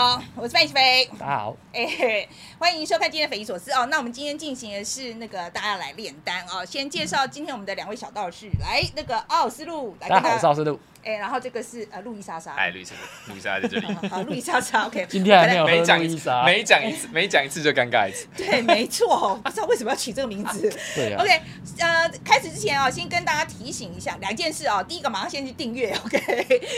好，我是范琪飞。大家好，哎、欢迎收看今天的匪夷所思哦。那我们今天进行的是那个大家来炼丹哦。先介绍今天我们的两位小道士，来那个奥斯陆来跟大家好，我是奥斯陆。哎、然后这个是呃路易莎莎，哎，路易莎，路易莎在这里，好，路易莎莎，OK。今天还没有喝每讲一次，路易莎，每讲一次，每讲一次就尴尬一次。对，没错，不知道为什么要取这个名字。对啊 OK，呃，开始之前啊、先跟大家提醒一下两件事啊、第一个，马上先去订阅，OK。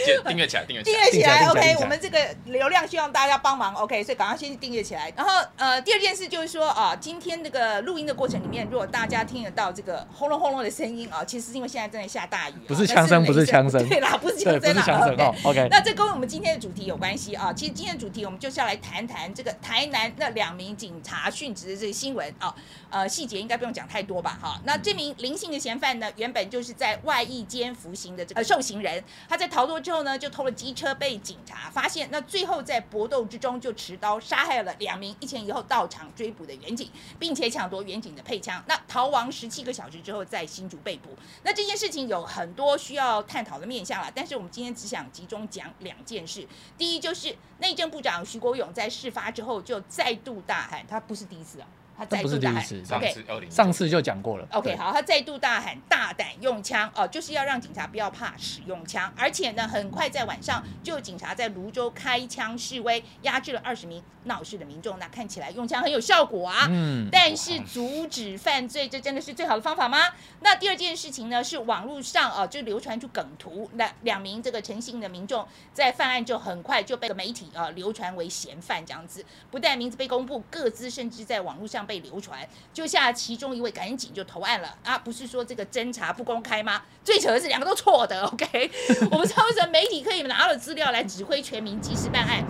就订阅起来，订阅起来。订阅起来，OK，我们这个流量需要大家帮忙，OK，所以赶快先去订阅起来。然后呃，第二件事就是说啊，今天这个录音的过程里面，如果大家听得到这个轰隆轰隆的声音啊，其实是因为现在正在下大雨啊，不是枪声不是枪声对啦，不是枪对，不声啦是强神哦。OK，那这跟我们今天的主题有关系啊。其实今天的主题我们就是要来谈谈这个台南那两名警察殉职的这个新闻啊。呃，细节应该不用讲太多吧？哈，那这名林姓的嫌犯呢，原本就是在外役监服刑的这个呃受刑人，他在逃脱之后呢，就偷了机车被警察发现，那最后在搏斗之中就持刀杀害了两名一前一后到场追捕的远警，并且抢夺远警的配枪。那逃亡十七个小时之后，在新竹被捕。那这件事情有很多需要探讨的面向但是我们今天只想集中讲两件事。第一就是内政部长徐国勇在事发之后就再度大喊，他不是第一次啊，他再这不是度大喊第一次上，OK。次二零上次就讲过了。OK，好，他再度大喊大胆用枪哦，就是要让警察不要怕使用枪，而且呢，很快在晚上就有警察在泸州开枪示威，压制了二十名闹事的民众。那看起来用枪很有效果啊。嗯，但是阻止犯罪，这真的是最好的方法吗？那第二件事情呢，是网络上啊就流传出梗图，那两名这个诚信的民众在犯案就很快就被媒体啊流传为嫌犯这样子，不但名字被公布，各自甚至在网络上被流传，就下其中一位赶紧就投案了啊！不是说这个侦查不公开吗？最扯的是两个都错的，OK？我不知道为什么媒体可以拿了资料来指挥全民及时办案。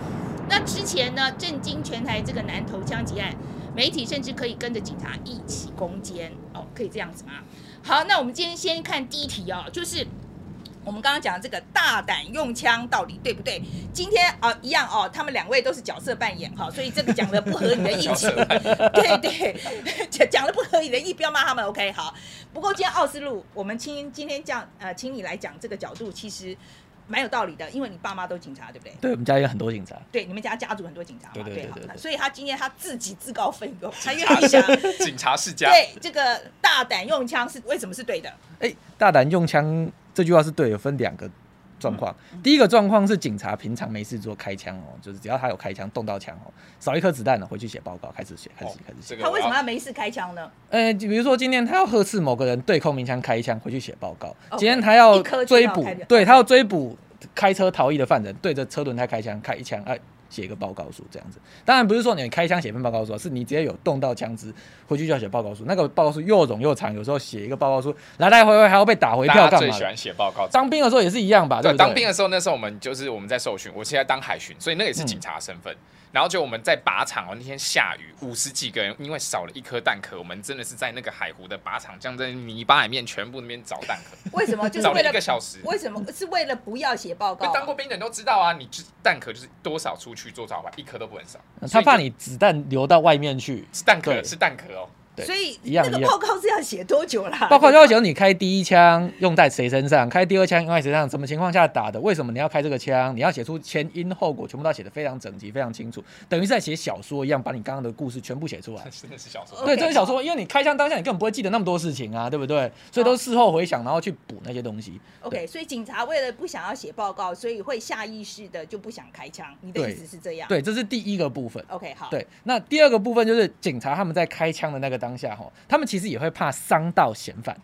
那之前呢，震惊全台这个南投枪击案，媒体甚至可以跟着警察一起攻坚哦，可以这样子吗？好，那我们今天先看第一题哦，就是。我们刚刚讲这个大胆用枪到底对不对？今天啊、一样哦，他们两位都是角色扮演哈，所以这个讲的 不合理的意对对，讲讲的不合理的意，不要骂他们，OK？好。不过今天奥斯陆，我们今今天这样呃，请你来讲这个角度，其实蛮有道理的，因为你爸妈都警察，对不对？对我们家有很多警察。对，你们家家族很多警察嘛，对对对好对对所以他今天他自己自告奋勇，他愿意想警察世家，对这个大胆用枪是为什么是对的？哎，大胆用枪这句话是对的，分两个状况。嗯第一个状况是警察平常没事做开枪哦，就是只要他有开枪动到枪哦，少一颗子弹了，回去写报告，开始写，开始开始写。他为什么要要没事开枪呢？呃，比如说今天他要呵斥某个人对空鸣枪开一枪，回去写报告。今天他要追捕对他要追捕开车逃逸的犯人，对着车轮胎开枪，开一枪，哎、写一个报告书这样子。当然不是说你开枪写份报告书，是你直接有动到枪支，回去就要写报告书。那个报告书又冗又长，有时候写一个报告书来来回回还要被打回票干嘛最喜欢写报告。当兵的时候也是一样吧？对对，不对？当兵的时候，那时候我们就是我们在受训，我现在当海巡，所以那个也是警察身份。然后就我们在靶场哦，那天下雨，五十几个人，因为少了一颗蛋壳，我们真的是在那个海湖的靶场，这样在泥巴里面全部那边找蛋壳，为什么？就是找了为了一个小时。为什么是为了不要写报告啊？当过兵的人都知道啊，你就是弹壳就是多少出去做招牌，一颗都不能少。他怕你子弹流到外面去。是蛋壳，是蛋壳哦。对所以那个报告是要写多久啦？报告要求你开第一枪用在谁身上，开第二枪用在谁身上，什么情况下打的，为什么你要开这个枪，你要写出前因后果，全部都要写的非常整齐、非常清楚，等于是在写小说一样，把你刚刚的故事全部写出来。真 的是小说。对，这是小说，因为你开枪当下你根本不会记得那么多事情啊，对不对？所以都事后回想，然后去补那些东西。OK，所以警察为了不想要写报告，所以会下意识的就不想开枪。你的意思是这样？对，这是第一个部分。，OK，好。对，那第二个部分就是警察他们在开枪的那个当下，哈，他们其实也会怕伤到嫌犯。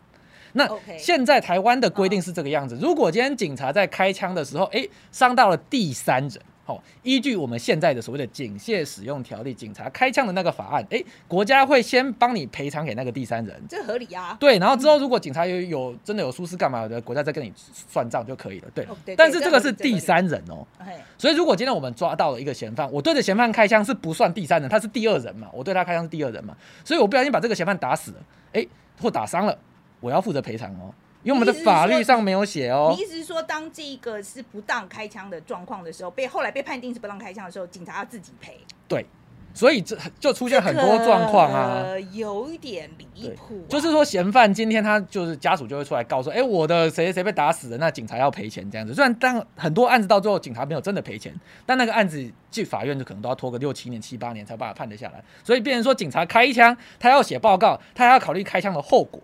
那现在台湾的规定是这个样子，如果今天警察在开枪的时候，哎，伤到了第三人，哦，依据我们现在的所谓的警械使用条例，警察开枪的那个法案，诶，国家会先帮你赔偿给那个第三人。这合理啊。对，然后之后如果警察有有真的有疏失干嘛的，国家再跟你算账就可以了。对哦对对，但是这个是第三人哦，嘿所以如果今天我们抓到了一个嫌犯，我对着嫌犯开枪是不算第三人，他是第二人嘛，我对他开枪是第二人嘛，所以我不小心把这个嫌犯打死了，诶，或打伤了，我要负责赔偿哦，因为我们的法律上没有写哦你。意思是说，当这个是不当开枪的状况的时候，被后来被判定是不当开枪的时候，警察要自己赔？对，所以这就出现很多状况啊。这个有一点离谱啊、就是说，嫌犯今天他就是家属就会出来告说，哎、我的谁谁谁被打死了，那警察要赔钱这样子。虽然当很多案子到最后警察没有真的赔钱，但那个案子去法院就可能都要拖个六七年、七八年才把它判得下来。所以变成说，警察开一枪，他要写报告，他还要考虑开枪的后果。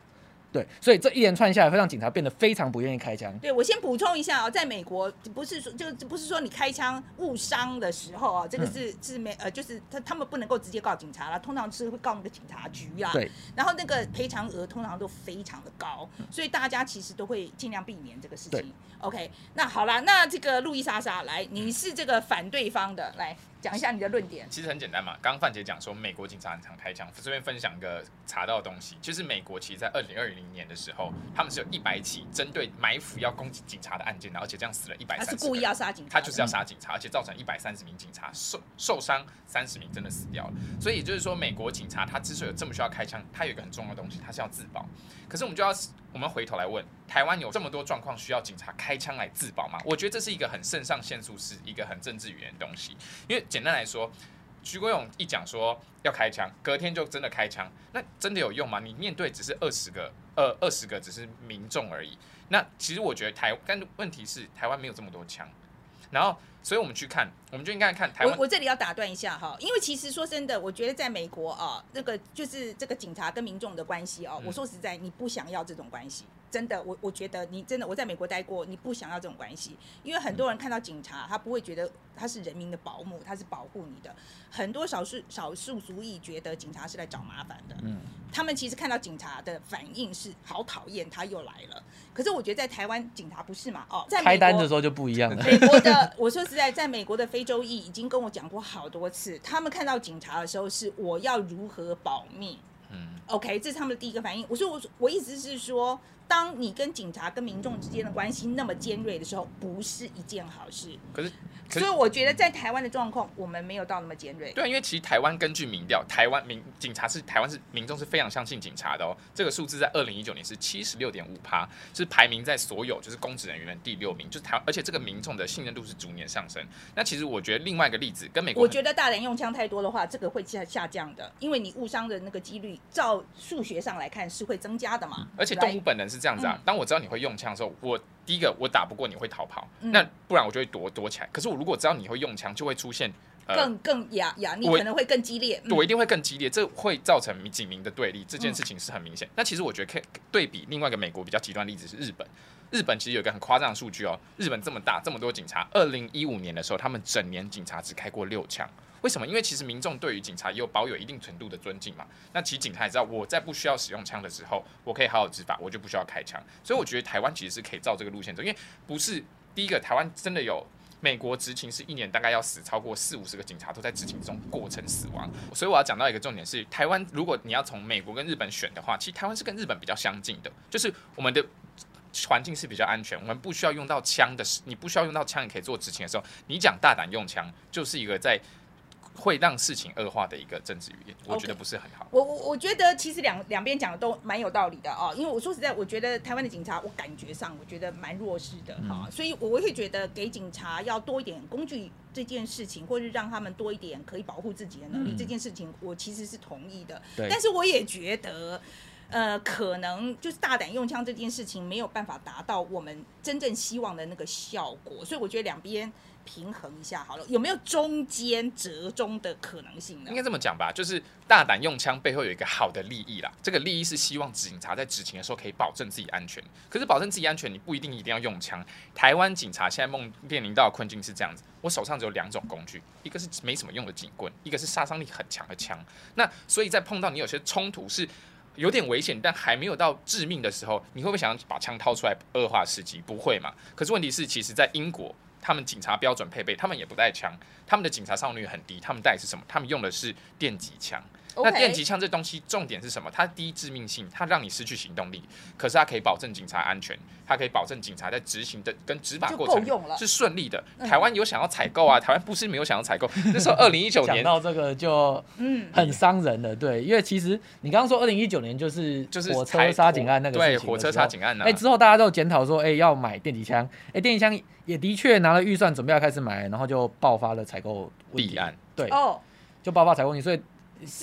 对，所以这一连串下来，会让警察变得非常不愿意开枪。对，我先补充一下哦，在美国不是说就不是说你开枪误伤的时候啊，这个是、是没呃，就是他他们不能够直接告警察了，通常是会告那个警察局啦。对，然后那个赔偿额通常都非常的高，所以大家其实都会尽量避免这个事对情。OK，那好啦，那这个路易莎莎来，你是这个反对方的，来讲一下你的论点。其实很简单嘛，刚刚范姐讲说美国警察很常开枪，这边分享一个查到的东西，就是美国其实在二零二零年的时候，他们是有一百起针对埋伏要攻击警察的案件，而且这样死了一百。他是故意要杀警察，他就是要杀警察，而且造成一百三十名警察受受伤，三十名真的死掉了。所以也就是说，美国警察他之所以有这么需要开枪，他有一个很重要的东西，他是要自保。可是我们就要我们回头来问，台湾有这么多状况需要警察开枪来自保吗？我觉得这是一个很肾上腺素是一个很政治语言的东西。因为简单来说，徐国勇一讲说要开枪，隔天就真的开枪，那真的有用吗？你面对只是二十个，二，二十个只是民众而已。那其实我觉得台，但问题是台湾没有这么多枪，然后，所以我们去看，我们就应该看台湾。我我这里要打断一下哈，因为其实说真的，我觉得在美国啊，那个就是这个警察跟民众的关系哦，嗯我说实在，你不想要这种关系，真的，我我觉得你真的我在美国待过，你不想要这种关系，因为很多人看到警察，他不会觉得他是人民的保姆，他是保护你的，很多少数少数族裔觉得警察是来找麻烦的，嗯，他们其实看到警察的反应是好讨厌，他又来了。可是我觉得在台湾警察不是嘛，哦，在开单的时候就不一样了。美国的，我说实在，在美国的非洲裔已经跟我讲过好多次，他们看到警察的时候是我要如何保密。嗯，OK，这是他们的第一个反应。我说我我意思是说，当你跟警察跟民众之间的关系那么尖锐的时候，不是一件好事。可是可是所以我觉得在台湾的状况，我们没有到那么尖锐。对啊，因为其实台湾根据民调，台湾民警察是台湾是民众是非常相信警察的哦。这个数字在二零一九年是七十六点五趴，是排名在所有就是公职人员的第六名，就是台，而且这个民众的信任度是逐年上升。那其实我觉得另外一个例子跟美国我觉得大人用枪太多的话，这个会下下降的，因为你误伤的那个几率，照数学上来看是会增加的嘛。而且动物本能是这样子啊，当我知道你会用枪的时候，我第一个我打不过你会逃跑，嗯那不然我就会躲躲起来。可是我如果知道你会用枪，就会出现呃更更呀呀，你可能会更激烈。嗯我一定会更激烈，这会造成警民的对立，这件事情是很明显。那其实我觉得可以对比另外一个美国比较极端的例子是日本，日本其实有一个很夸张的数据哦，日本这么大这么多警察，二零一五年的时候，他们整年警察只开过六枪。为什么？因为其实民众对于警察也有保有一定程度的尊敬嘛。那其实警察也知道，我在不需要使用枪的时候，我可以好好执法，我就不需要开枪。所以我觉得台湾其实是可以照这个路线走，因为不是第一个，台湾真的有美国执勤是一年大概要死超过四五十个警察都在执勤中过程死亡，所以我要讲到一个重点是，台湾如果你要从美国跟日本选的话，其实台湾是跟日本比较相近的，就是我们的。环境是比较安全，我们不需要用到枪的，你不需要用到枪，你可以做执勤的时候，你讲大胆用枪，就是一个在会让事情恶化的一个政治语言，我觉得不是很好。我我我觉得其实两两边讲的都蛮有道理的哦，因为我说实在，我觉得台湾的警察，我感觉上我觉得蛮弱势的哈、嗯所以我会觉得给警察要多一点工具这件事情，或是让他们多一点可以保护自己的能力、嗯这件事情，我其实是同意的。对但是我也觉得。呃，可能就是大胆用枪这件事情没有办法达到我们真正希望的那个效果，所以我觉得两边平衡一下好了，有没有中间折中的可能性呢应？该这么讲吧，就是大胆用枪背后有一个好的利益啦。这个利益是希望警察在执勤的时候可以保证自己安全。可是保证自己安全，你不一定一定要用枪。台湾警察现在梦面临到的困境是这样子：我手上只有两种工具，一个是没什么用的警棍，一个是杀伤力很强的枪。那所以在碰到你有些冲突是。有点危险，但还没有到致命的时候，你会不会想要把枪掏出来恶化事机？不会嘛？可是问题是，其实，在英国，他们警察标准配备，他们也不带枪，他们的警察伤亡率很低，他们带的是什么？他们用的是电击枪。那电击枪这东西重点是什么？它第一致命性，它让你失去行动力，可是它可以保证警察安全，它可以保证警察在执行的跟执法就过程是顺利的。嗯台湾有想要采购啊，台湾不是没有想要采购。那时候 二零一九讲年到这个就 嗯，很伤人的，对，因为其实你刚刚说二零一九年就是就是火车台杀警案那个对火车杀警案啊哎、，之后大家都检讨说，哎、要买电击枪，哎、电击枪也的确拿了预算准备要开始买，然后就爆发了采购弊案。对，哦，就爆发采购问题，所以是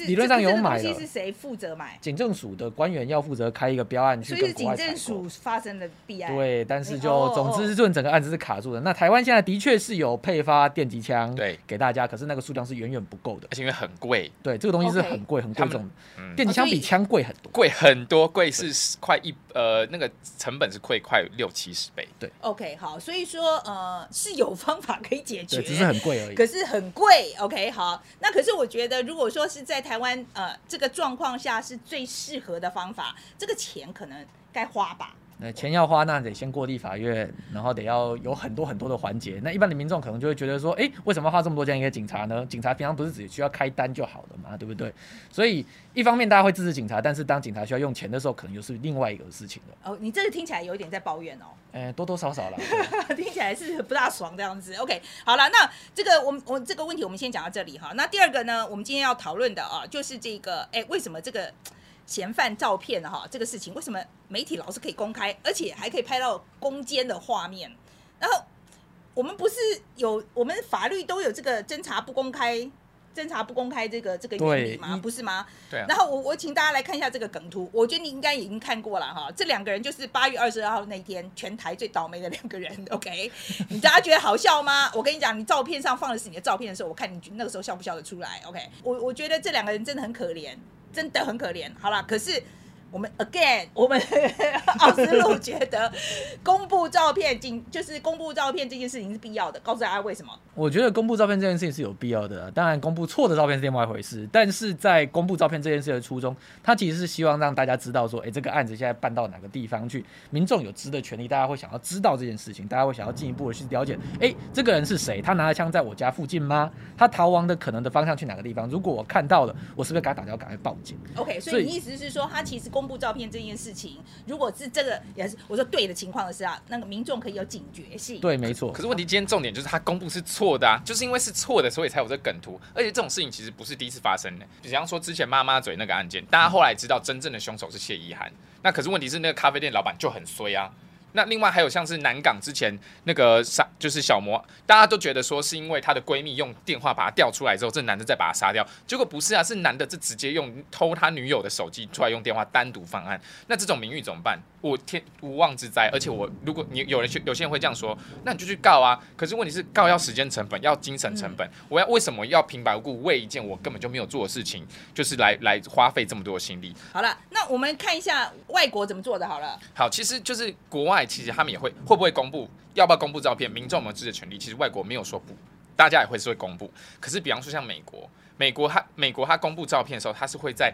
理论上有买了东西是谁负责买？警政署的官员要负责开一个标案去所以是警跟国外采购政署。发生的弊案。对，但是就哦总之哦是这整个案子是卡住的。那台湾现在的确是有配发电击枪对给大家，可是那个数量是远远不够的。而且因为很贵，对，这个东西是很贵很贵重的，嗯，电击枪比枪贵很多。贵很多，贵是快一呃那个成本是贵快六七十倍。对 OK，好，所以说呃是有方法可以解决，对，只是很贵而已。可是很贵。OK，好，那可是我觉得，如果说是在台湾呃这个状况下是最适合的方法，这个钱可能该花吧。那钱要花，那得先过立法院，然后得要有很多很多的环节。那一般的民众可能就会觉得说，哎，为什么要花这么多钱给警察呢？警察平常不是只需要开单就好了嘛，对不对？所以一方面大家会支持警察，但是当警察需要用钱的时候，可能又是另外一个事情了。哦，你这个听起来有一点在抱怨哦。哎，多多少少啦。对听起来是不大爽这样子。OK，好了，那这个我们我这个问题我们先讲到这里哈。那第二个呢，我们今天要讨论的啊，就是这个哎，为什么这个嫌犯照片哈这个事情，为什么媒体老是可以公开，而且还可以拍到攻坚的画面？然后我们不是有我们法律都有这个侦查不公开。侦查不公开这个这个原理吗？不是吗？对啊然后我我请大家来看一下这个梗图，我觉得你应该已经看过了哈。这两个人就是八月二十二号那天全台最倒霉的两个人。OK，你大家觉得好笑吗？我跟你讲，你照片上放的是你的照片的时候，我看你那个时候笑不笑得出来？OK，我我觉得这两个人真的很可怜，真的很可怜。好了，可是。我们 again，我们 奥斯陆觉得公布照片，仅就是公布照片这件事情是必要的。告诉大家为什么？我觉得公布照片这件事情是有必要的啊，当然公布错的照片是另外一回事。但是在公布照片这件事的初衷，他其实是希望让大家知道说，哎，这个案子现在办到哪个地方去，民众有知的权利，大家会想要知道这件事情，大家会想要进一步的去了解，哎，这个人是谁？他拿着枪在我家附近吗？他逃亡的可能的方向去哪个地方？如果我看到了，我是不是给他打电话赶快报警？OK，所所以以你意思是说，他其实公布照片这件事情，如果是这个也是我说对的情况的是啊，那个民众可以有警觉性。对，没错。可是问题今天重点就是他公布是错的啊，就是因为是错的，所以才有这梗图。而且这种事情其实不是第一次发生的，比方说之前妈妈嘴那个案件，大家后来知道真正的凶手是谢依涵，那可是问题是那个咖啡店老板就很衰啊。那另外还有像是南港之前那个杀，就是小魔，大家都觉得说是因为她的闺蜜用电话把她调出来之后，这男的再把她杀掉，结果不是啊，是男的这直接用偷他女友的手机出来用电话单独犯案，那这种名誉怎么办？我天无妄之灾，而且我如果你有人有些人会这样说，那你就去告啊。可是问题是告要时间成本，要精神成本，我要为什么要平白无故为一件我根本就没有做的事情，就是来来花费这么多的心力？好了，那我们看一下外国怎么做的好了。好，其实就是国外，其实他们也会会不会公布，要不要公布照片，民众有没有知的权利？其实外国没有说不，大家也会是会公布。可是比方说像美国，美国他美国他公布照片的时候，他是会在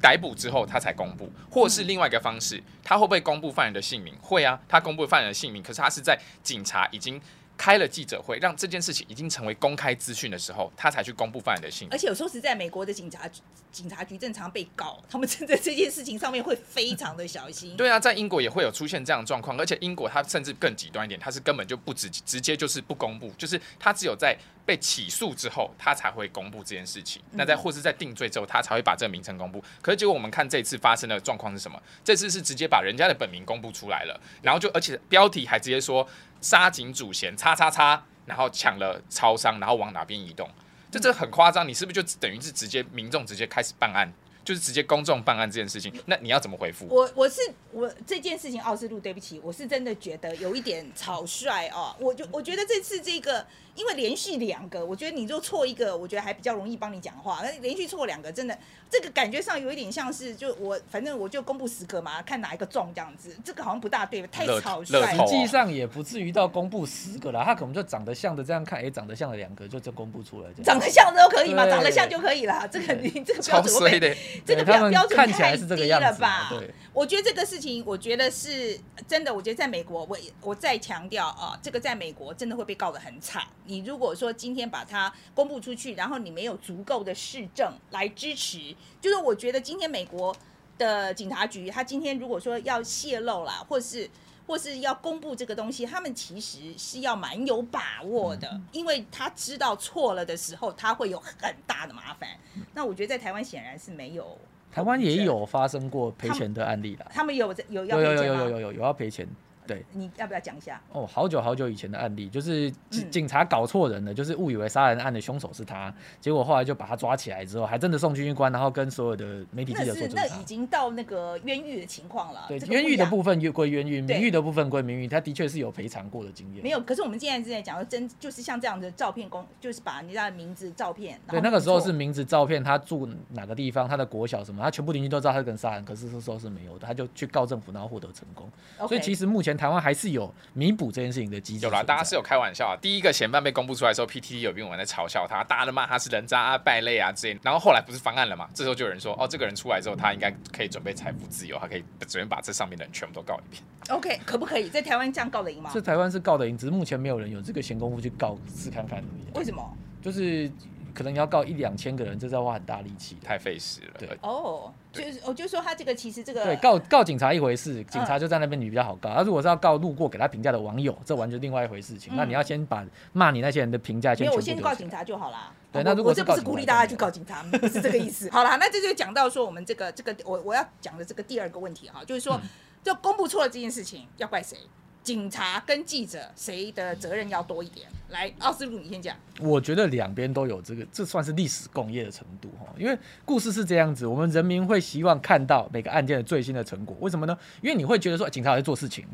逮捕之后他才公布，或是另外一个方式，他会不会公布犯人的姓名？会啊，他公布犯人的姓名，可是他是在警察已经。开了记者会，让这件事情已经成为公开资讯的时候，他才去公布犯人的姓名而。且有时候是在美国的警察警察局正常被告，他们真的这件事情上面会非常的小心。对啊，在英国也会有出现这样的状况，而且英国它甚至更极端一点，它是根本就不直直接就是不公布，就是他只有在被起诉之后，他才会公布这件事情。那在或是在定罪之后，他才会把这个名称公布。可是结果我们看这次发生的状况是什么？这次是直接把人家的本名公布出来了，然后就而且标题还直接说杀警主嫌叉叉叉，然后抢了超商，然后往哪边移动。这这很夸张，你是不是就等于是直接民众直接开始办案，就是直接公众办案这件事情？那你要怎么回复？我我是我这件事情，奥斯陆，对不起，我是真的觉得有一点草率哦。我就我觉得这次这个，因为连续两个，我觉得你就错一个，我觉得还比较容易帮你讲话。那连续错两个，真的这个感觉上有一点像是，就我反正我就公布十个嘛，看哪一个中这样子。这个好像不大对，太草率了实。际上也不至于到公布十个啦，他可能就长得像的这样看，哎、长得像的两个就就公布出来。长得像的都可以嘛，长得像就可以了。这个你 这个标准。这个标标准看起来太是这个低样子了吧？对，我觉得这个事情，我觉得是真的。我觉得在美国，我我再强调啊，这个在美国真的会被告得很惨。你如果说今天把它公布出去，然后你没有足够的市政来支持，就是我觉得今天美国的警察局，他今天如果说要泄露啦，或是或是要公布这个东西，他们其实是要蛮有把握的，因为他知道错了的时候，他会有很大的麻烦。那我觉得在台湾显然是没有。台湾也有发生过赔钱的案例啦，他们有有要有有赔钱吗有有有有有要赔钱，对，你要不要讲一下？哦，好久好久以前的案例，就是警嗯警察搞错人了，就是误以为杀人案的凶手是他，结果后来就把他抓起来之后，还真的送军医官，然后跟所有的媒体记者做侦查是那已。经到那个冤狱的情况了。对这，个冤狱的部分越归冤狱，名誉的部分归名誉，他的确是有赔偿过的经验。没有，可是我们现在正在讲的真，就是像这样的照片公，就是把人家的名字、照片，对，那个时候是名字、照片，他住哪个地方，他的国小什么，他全部邻居都知道他是跟杀人，可是这时候是没有的，他就去告政府，然后获得成功。所以其实实目前台湾还是有弥补这件事情的机制。有啦，大家是有开玩笑啊。第一个嫌犯被公布出来的时候，PTT 有兵文在嘲笑他，大家都骂他是人渣啊、败类啊之类。然后后来不是翻案了嘛？这时候就有人说，哦，这个人出来之后，他应该可以准备财富自由，他可以准备把这上面的人全部都告一遍。OK 可不可以在台湾这样告得赢吗这？台湾是告得赢，只是目前没有人有这个闲工夫去告试看看而已。为什么？就是可能你要告一两千个人，这是要花很大力气。太费时了。对哦，就是我就说他这个其实这个对，告告警察一回嗯事，警察就在那边你比较好告。他、如果是要告路过给他评价的网友，这完全另外一回事情。嗯那你要先把骂你那些人的评价没有，先全部我先告警察就好啦。我对那如果我这不是鼓励大家去告警察，不是这个意思。好啦，那这就讲到说我们这个这个我我要讲的这个第二个问题哈，就是说嗯就公布错了这件事情要怪谁？警察跟记者谁的责任要多一点？来，奥斯陆你先讲。我觉得两边都有这个，这算是历史共业的程度哈。因为故事是这样子，我们人民会希望看到每个案件的最新的成果。为什么呢？因为你会觉得说警察有在做事情，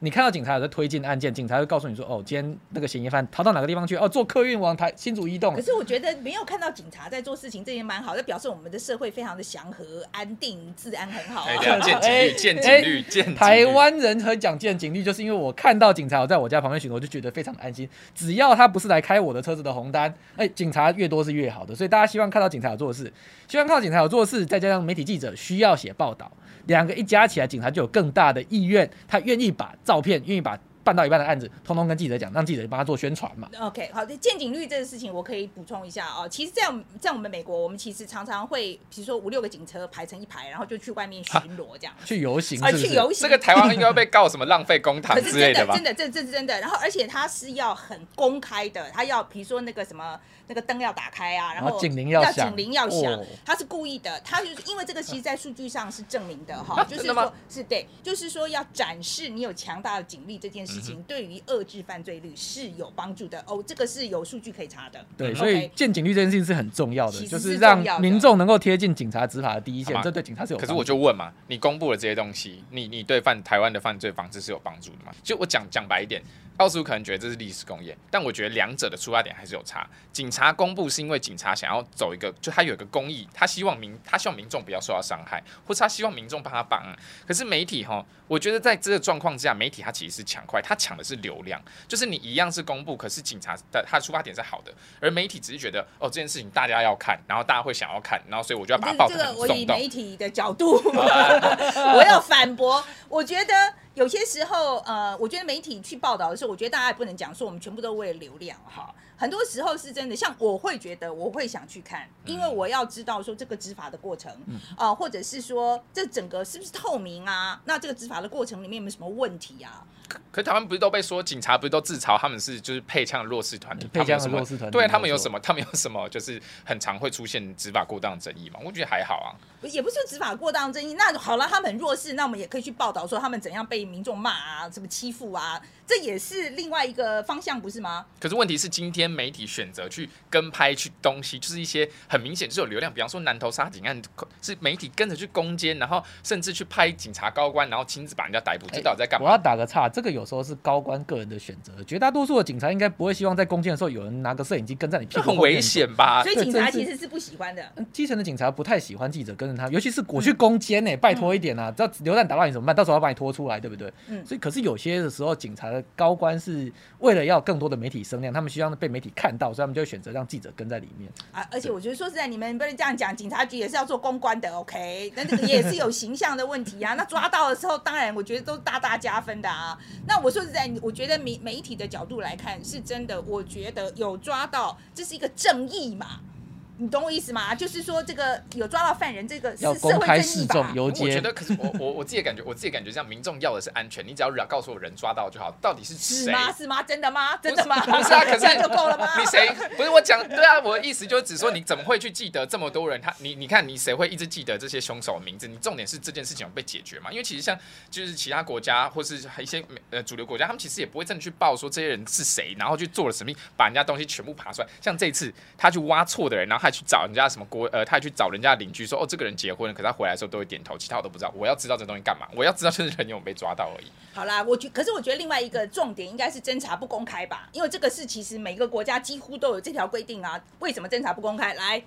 你看到警察有在推进案件，警察会告诉你说，哦，今天那个嫌疑犯逃到哪个地方去，哦，坐客运往台新竹移动可。是我觉得没有看到警察在做事情，这也蛮好，这表示我们的社会非常的祥和、安定、治安很好哎，见警哎率，见警率，见。台湾人很讲见警率，就是因为我看到警察有在我家旁边巡逻，我就觉得非常安心。只要他不是来开我的车子的红单，哎、警察越多是越好的。所以大家希望看到警察有做事，希望看到警察有做事，再加上媒体记者需要写报道，两个一加起来，警察就有更大的意愿，他愿意把照片，愿意把办到一半的案子，通通跟记者讲，让记者帮他做宣传嘛。OK，好的，见警率这个事情我可以补充一下哦。其实在我们，在我们美国，我们其实常常会，比如说五六个警车排成一排，然后就去外面巡逻这样。去游行啊？去游行，这个台湾应该会被告什么浪费公帑可 是之类吧真的真？的这这是真的。然后而且他是要很公开的，他要比如说那个什么那个灯要打开啊，然后警铃要要响警铃要响哦，它是故意的。他就是因为这个，其实在数据上是证明的哈，就是说是对，就是说要展示你有强大的警力这件事对于遏制犯罪率是有帮助的哦。这个是有数据可以查的。对，嗯所以见警率这件事情是很重要的，就是让民众能够贴近警察执法的第一线这对警察是有可是帮助的。我就问嘛，你公布了这些东西，你你对犯台湾的犯罪防治是有帮助的吗？就我讲讲白一点，奥斯可能觉得这是历史工业，但我觉得两者的出发点还是有差。警察公布是因为警察想要走一个，就他有一个公益，他希望民他希望民众不要受到伤害，或是他希望民众帮他帮。可是媒体哈，我觉得在这个状况之下，媒体他其实是抢快，它抢的是流量，就是你一样是公布，可是警察的他的出发点是好的，而媒体只是觉得哦这件事情大家要看，然后大家会想要看，然后所以我就要把它报这个我以媒体的角度，我要反驳。我觉得有些时候，呃，我觉得媒体去报道的时候，我觉得大家也不能讲说我们全部都为了流量哈。很多时候是真的，像我会觉得我会想去看，因为我要知道说这个执法的过程，啊、或者是说这整个是不是透明啊？那这个执法的过程里面有没有什么问题啊？可是台湾不是都被说警察不是都自嘲他们是就是配枪的弱势团体，配枪的弱势团体对他们有什么？他们有什么就是很常会出现执法过当的争议嘛？我觉得还好啊。也不是说执法过当争议，那好了，他们很弱势，那我们也可以去报道说他们怎样被民众骂啊，什么欺负啊，这也是另外一个方向，不是吗？可是问题是，今天媒体选择去跟拍去东西，就是一些很明显就是有流量，比方说南投杀警案，是媒体跟着去攻坚，然后甚至去拍警察高官，然后亲自把人家逮捕，这到底在干嘛我要？打个岔，这个有时候是高官个人的选择，绝大多数的警察应该不会希望在攻坚的时候有人拿个摄影机跟在你屁股很危。险吧？所以警察其实是不喜欢的。嗯基层的警察不太喜欢记者跟着他，尤其是我去攻坚呢、拜托一点啊！这流弹打到你怎么办？到时候要把你拖出来，对不对？嗯所以可是有些的时候，警察的高官是为了要更多的媒体声量，他们希望被媒体看到，所以他们就会选择让记者跟在里面。啊，而且我觉得说实在，你们不能这样讲，警察局也是要做公关的，OK？那这个也是有形象的问题啊。那抓到的时候，当然我觉得都是大大加分的啊。那我说实在，我觉得媒媒体的角度来看，是真的，我觉得有抓到，这是一个正义嘛。你懂我意思吗？就是说这个有抓到犯人，这个是社会正义吧示众，我觉得，可是我我 我自己感觉，我自己感觉，这样民众要的是安全，你只要告诉我人抓到就好，到底是谁？是吗？是吗？真的吗？真的吗？不是啊，可是这样就够了吗？你谁不是我讲？对啊，我的意思就是只说你怎么会去记得这么多人？他你你看你谁会一直记得这些凶手的名字？你重点是这件事情有被解决嘛？因为其实像就是其他国家或是一些呃主流国家，他们其实也不会真的去报说这些人是谁，然后去做了什么，把人家东西全部爬出来。像这次他去挖错的人，然后他去找人家什么国呃，他还去找人家邻居说哦这个人结婚了，可是他回来的时候都会点头，其他我都不知道。我要知道这东西干嘛？我要知道就是人有没有被抓到而已。好啦，我觉可是我觉得另外一个重点应该是侦查不公开吧，因为这个是其实每个国家几乎都有这条规定啊。为什么侦查不公开？来，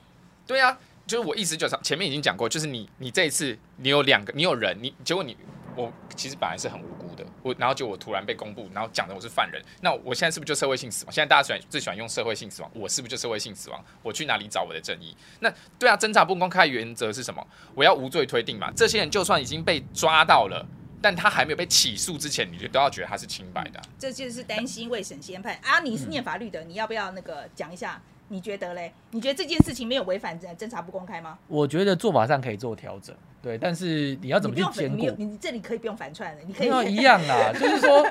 对啊，就是我意思就是前面已经讲过，就是你你这一次你有两个，你有人，你结果你我其实本来是很无辜的，我然后就我突然被公布，然后讲的我是犯人，那我现在是不是就社会性死亡？现在大家喜欢最喜欢用社会性死亡，我是不是就社会性死亡？我去哪里找我的正义？那对啊，侦查不公开原则是什么？我要无罪推定嘛。这些人就算已经被抓到了。但他还没有被起诉之前，你就都要觉得他是清白的、这就是担心未审先判啊。你是念法律的，你要不要那个讲一下？你觉得嘞？你觉得这件事情没有违反侦侦查不公开吗？我觉得做法上可以做调整，对，但是你要怎么去兼顾你？你这里可以不用反串的，你可以一样啦，就是说，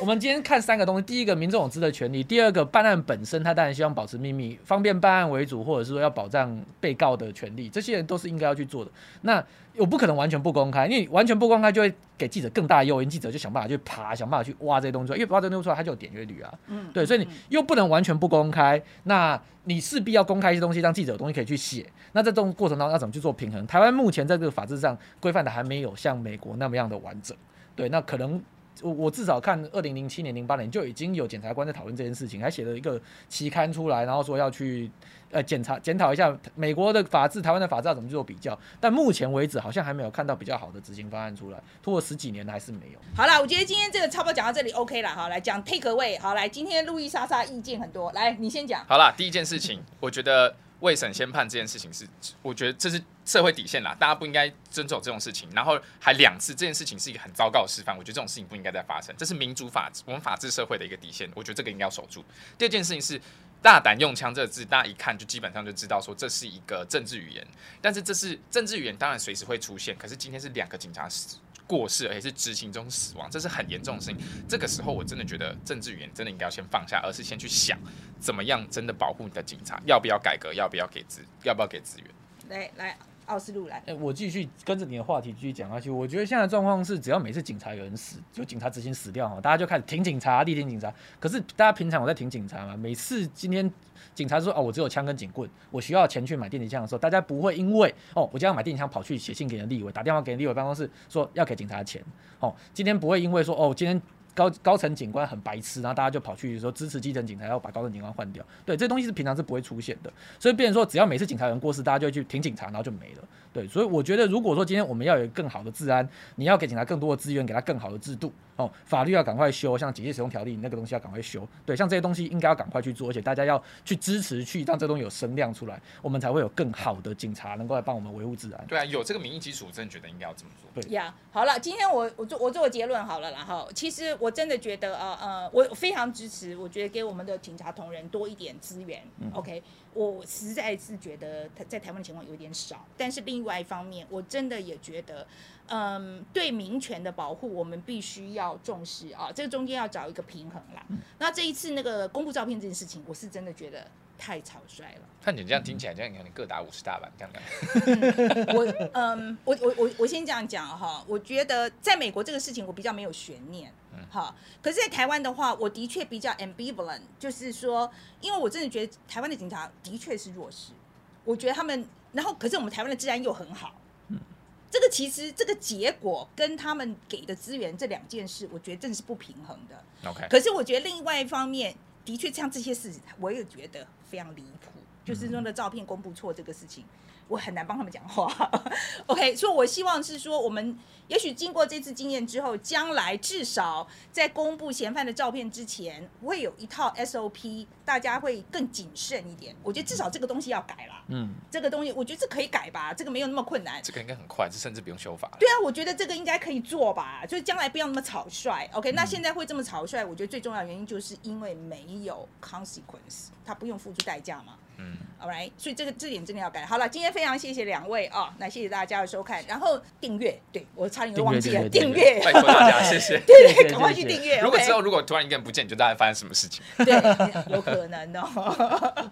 我们今天看三个东西：第一个，民众有知的权利；第二个，办案本身他当然希望保持秘密，方便办案为主，或者是说要保障被告的权利，这些人都是应该要去做的。那我不可能完全不公开，因为完全不公开就会给记者更大的诱因，记者就想办法去爬，想办法去挖这些东西出来，因为挖这些东西出来，他就有点阅率啊。嗯对，所以你又不能完全不公开，那你势必要公开一些东西，让记者有东西可以去写。那在这种过程当中要怎么去做平衡？台湾目前在这个法制上规范的还没有像美国那么样的完整。对，那可能我我至少看二零零七年、零八年就已经有检察官在讨论这件事情，还写了一个期刊出来，然后说要去呃检查检讨一下美国的法治、台湾的法治要怎么做比较。但目前为止好像还没有看到比较好的执行方案出来，拖了十几年还是没有。好了，我觉得今天这个差不多讲到这里 OK 了，好，来讲 take away，好，来，今天路易莎莎意见很多，来，你先讲。好了，第一件事情，我觉得未审先判这件事情是，我觉得这是社会底线啦，大家不应该遵守这种事情。然后还两次，这件事情是一个很糟糕的示范，我觉得这种事情不应该再发生，这是民主法治我们法治社会的一个底线，我觉得这个应该要守住。第二件事情是。大胆用枪这个字，大家一看就基本上就知道说这是一个政治语言，但是这是政治语言，当然随时会出现。可是今天是两个警察过世，而且是执行中死亡，这是很严重的事情。这个时候我真的觉得政治语言真的应该要先放下，而是先去想怎么样真的保护你的警察，要不要改革，要不要给资，要不要给资源。来来，奥斯陆来，哎、我继续跟着你的话题继续讲下去。我觉得现在的状况是，只要每次警察有人死，就警察执行死掉哈，大家就开始挺警察、力挺警察。可是大家平常我在挺警察嘛？每次今天警察说哦，我只有枪跟警棍，我需要钱去买电击枪的时候，大家不会因为哦，我今天要买电击枪，跑去写信给人立委，打电话给人立委办公室说要给警察钱。哦，今天不会因为说哦，今天。高高层警官很白痴，然后大家就跑去说支持基层警察，要把高层警官换掉。对，这东西是平常是不会出现的，所以变成说，只要每次警察有人过世，大家就会去挺警察，然后就没了。对，所以我觉得，如果说今天我们要有更好的治安，你要给警察更多的资源，给他更好的制度，哦，法律要赶快修，像警戒使用条例那个东西要赶快修，对，像这些东西应该要赶快去做，而且大家要去支持，去让这东西有声量出来，我们才会有更好的警察能够来帮我们维护治安。对啊，有这个民意基础，我真的觉得应该要这么做。对呀好了，今天我我做我做个结论好了然后。其实我真的觉得呃呃，我非常支持，我觉得给我们的警察同仁多一点资源。OK，我实在是觉得他在台湾的情况有点少，但是另外一方面，我真的也觉得，嗯，对民权的保护，我们必须要重视啊，这个中间要找一个平衡啦。那这一次那个公布照片这件事情，我是真的觉得太草率了。看你这样听起来，这样可能各打五十大板，这样这样。我嗯，我我我我先这样讲哈，我觉得在美国这个事情我比较没有悬念，哈，可是，在台湾的话，我的确比较 ambivalent，就是说，因为我真的觉得台湾的警察的确是弱势，我觉得他们，然后可是我们台湾的治安又很好，嗯。这个其实这个结果跟他们给的资源这两件事，我觉得真的是不平衡的。OK，可是我觉得另外一方面，的确像这些事，我也觉得非常离谱。就是说的照片公布错这个事情，我很难帮他们讲话。OK，所以我希望是说，我们也许经过这次经验之后，将来至少在公布嫌犯的照片之前，会有一套 SOP，大家会更谨慎一点。我觉得至少这个东西要改啦。嗯，这个东西，我觉得这可以改吧，这个没有那么困难。这个应该很快，这甚至不用修法。对啊，我觉得这个应该可以做吧，就是将来不要那么草率。OK，那现在会这么草率，我觉得最重要的原因就是因为没有 consequence，他不用付出代价嘛。嗯，all right，所以这个字典真的要改。好了，今天非常谢谢两位啊，那谢谢大家的收看，然后订阅，对我差点就忘记了订订阅阅，拜托大家，谢谢。对对，赶快去订阅。如果 OK 之后如果突然一个人不见，你就大概发生什么事情。对，有可能哦。